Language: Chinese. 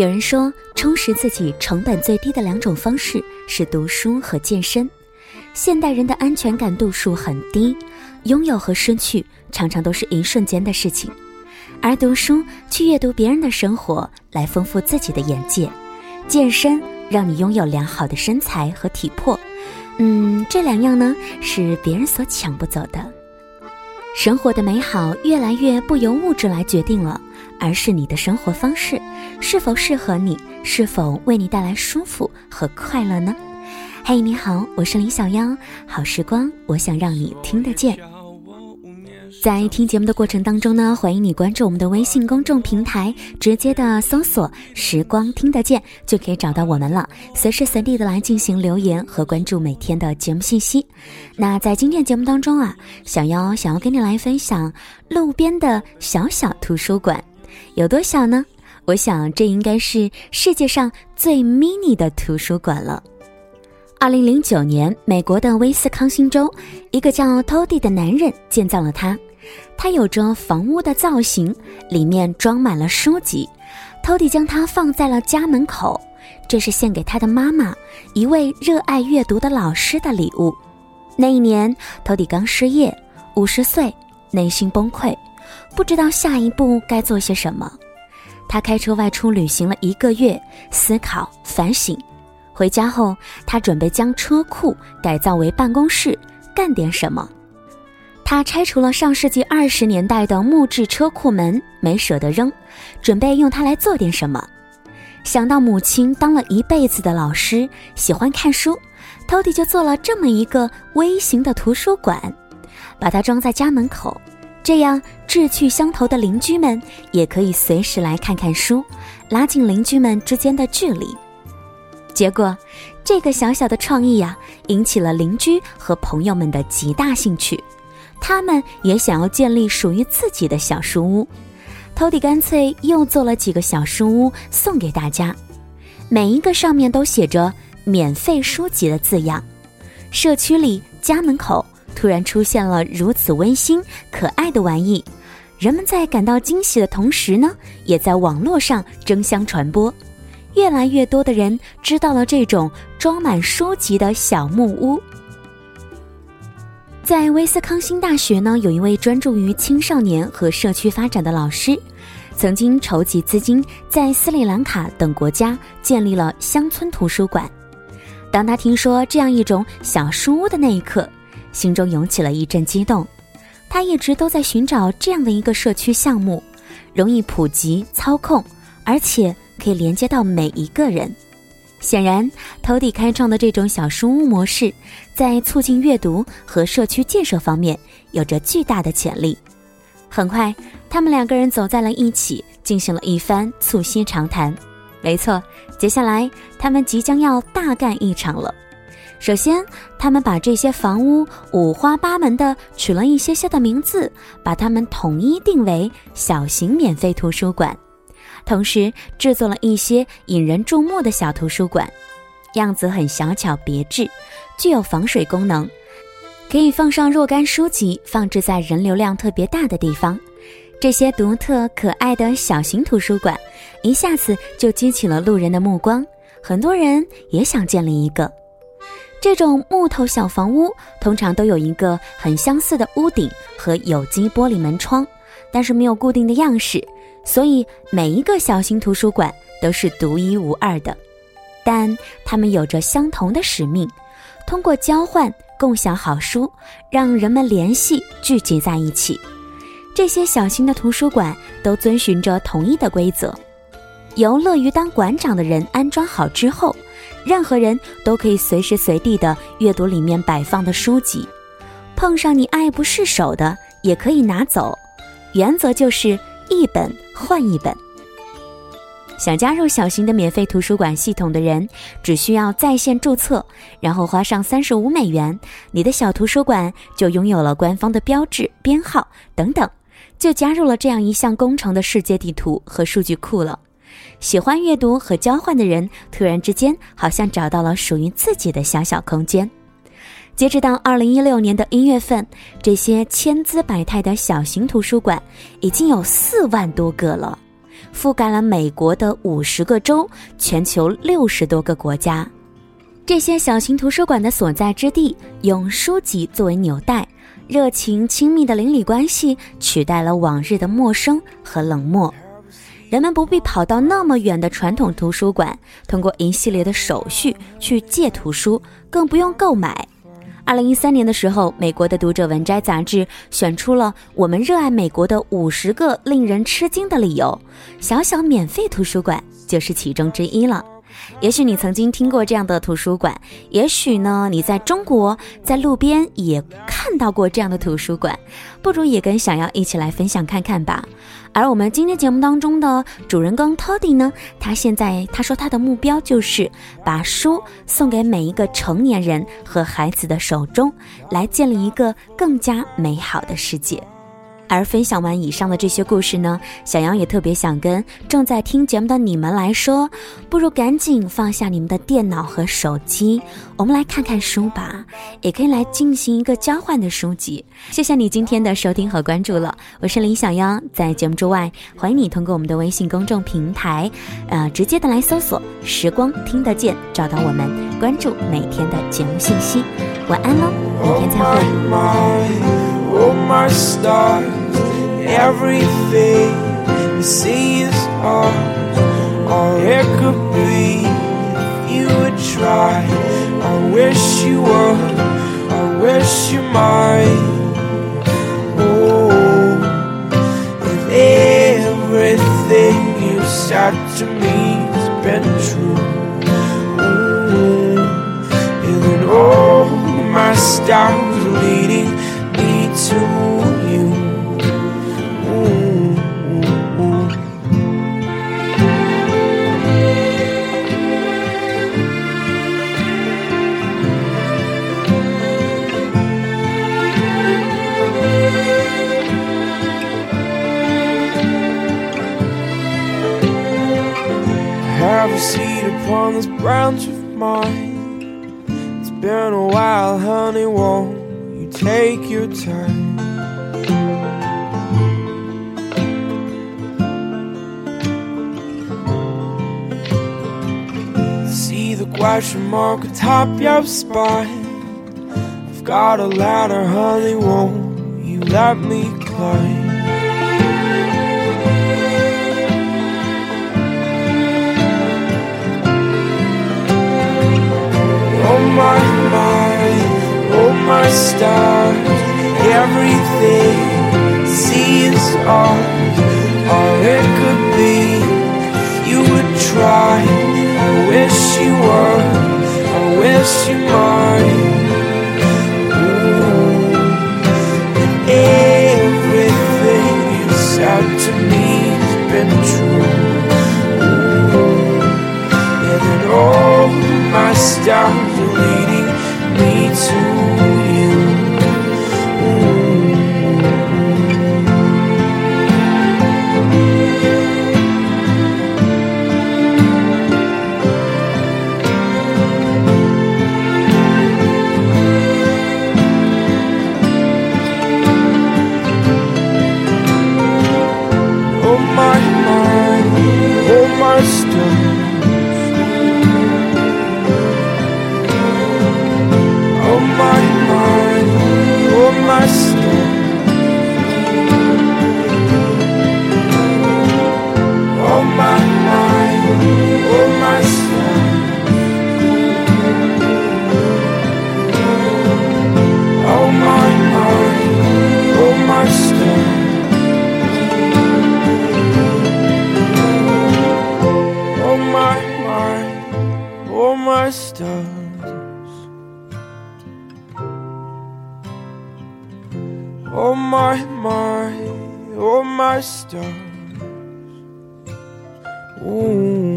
有人说，充实自己成本最低的两种方式是读书和健身。现代人的安全感度数很低，拥有和失去常常都是一瞬间的事情。而读书，去阅读别人的生活，来丰富自己的眼界；健身，让你拥有良好的身材和体魄。嗯，这两样呢，是别人所抢不走的。生活的美好，越来越不由物质来决定了。而是你的生活方式是否适合你，是否为你带来舒服和快乐呢？嘿，你好，我是林小妖，好时光，我想让你听得见。在听节目的过程当中呢，欢迎你关注我们的微信公众平台，直接的搜索“时光听得见”就可以找到我们了，随时随地的来进行留言和关注每天的节目信息。那在今天节目当中啊，小妖想要跟你来分享路边的小小图书馆。有多小呢？我想这应该是世界上最 mini 的图书馆了。二零零九年，美国的威斯康星州，一个叫 Tody 的男人建造了它。它有着房屋的造型，里面装满了书籍。Tody 将它放在了家门口，这是献给他的妈妈，一位热爱阅读的老师的礼物。那一年，Tody 刚失业，五十岁，内心崩溃。不知道下一步该做些什么，他开车外出旅行了一个月，思考反省。回家后，他准备将车库改造为办公室，干点什么。他拆除了上世纪二十年代的木质车库门，没舍得扔，准备用它来做点什么。想到母亲当了一辈子的老师，喜欢看书，托迪就做了这么一个微型的图书馆，把它装在家门口。这样志趣相投的邻居们也可以随时来看看书，拉近邻居们之间的距离。结果，这个小小的创意呀，引起了邻居和朋友们的极大兴趣。他们也想要建立属于自己的小书屋。托迪干脆又做了几个小书屋送给大家，每一个上面都写着“免费书籍”的字样。社区里，家门口。突然出现了如此温馨可爱的玩意，人们在感到惊喜的同时呢，也在网络上争相传播。越来越多的人知道了这种装满书籍的小木屋。在威斯康星大学呢，有一位专注于青少年和社区发展的老师，曾经筹集资金，在斯里兰卡等国家建立了乡村图书馆。当他听说这样一种小书屋的那一刻，心中涌起了一阵激动，他一直都在寻找这样的一个社区项目，容易普及、操控，而且可以连接到每一个人。显然，投底开创的这种小书屋模式，在促进阅读和社区建设方面有着巨大的潜力。很快，他们两个人走在了一起，进行了一番促膝长谈。没错，接下来他们即将要大干一场了。首先，他们把这些房屋五花八门的取了一些些的名字，把它们统一定为小型免费图书馆，同时制作了一些引人注目的小图书馆，样子很小巧别致，具有防水功能，可以放上若干书籍，放置在人流量特别大的地方。这些独特可爱的小型图书馆，一下子就激起了路人的目光，很多人也想建立一个。这种木头小房屋通常都有一个很相似的屋顶和有机玻璃门窗，但是没有固定的样式，所以每一个小型图书馆都是独一无二的。但它们有着相同的使命，通过交换、共享好书，让人们联系、聚集在一起。这些小型的图书馆都遵循着统一的规则，由乐于当馆长的人安装好之后。任何人都可以随时随地的阅读里面摆放的书籍，碰上你爱不释手的也可以拿走，原则就是一本换一本。想加入小型的免费图书馆系统的人，只需要在线注册，然后花上三十五美元，你的小图书馆就拥有了官方的标志、编号等等，就加入了这样一项工程的世界地图和数据库了。喜欢阅读和交换的人，突然之间好像找到了属于自己的小小空间。截止到二零一六年的一月份，这些千姿百态的小型图书馆已经有四万多个了，覆盖了美国的五十个州、全球六十多个国家。这些小型图书馆的所在之地，用书籍作为纽带，热情亲密的邻里关系取代了往日的陌生和冷漠。人们不必跑到那么远的传统图书馆，通过一系列的手续去借图书，更不用购买。二零一三年的时候，美国的读者文摘杂志选出了我们热爱美国的五十个令人吃惊的理由，小小免费图书馆就是其中之一了。也许你曾经听过这样的图书馆，也许呢，你在中国在路边也看到过这样的图书馆，不如也跟想要一起来分享看看吧。而我们今天节目当中的主人公 Toddy 呢，他现在他说他的目标就是把书送给每一个成年人和孩子的手中，来建立一个更加美好的世界。而分享完以上的这些故事呢，小杨也特别想跟正在听节目的你们来说，不如赶紧放下你们的电脑和手机，我们来看看书吧，也可以来进行一个交换的书籍。谢谢你今天的收听和关注了，我是林小妖，在节目之外，欢迎你通过我们的微信公众平台，呃，直接的来搜索“时光听得见”，找到我们，关注每天的节目信息。晚安喽，明天再会。Everything you see is ours, or it could be if you would try. I wish you would, I wish you might. Oh, if everything you said to me has been true, oh, and then all my stars leading seat upon this branch of mine. It's been a while, honey, won't you take your time? See the question mark atop your spine. I've got a ladder, honey, won't you let me climb? Stars, everything seems ours, all it could be. You would try, I wish you would, I wish you might. Oh my, my, oh my stars. Ooh.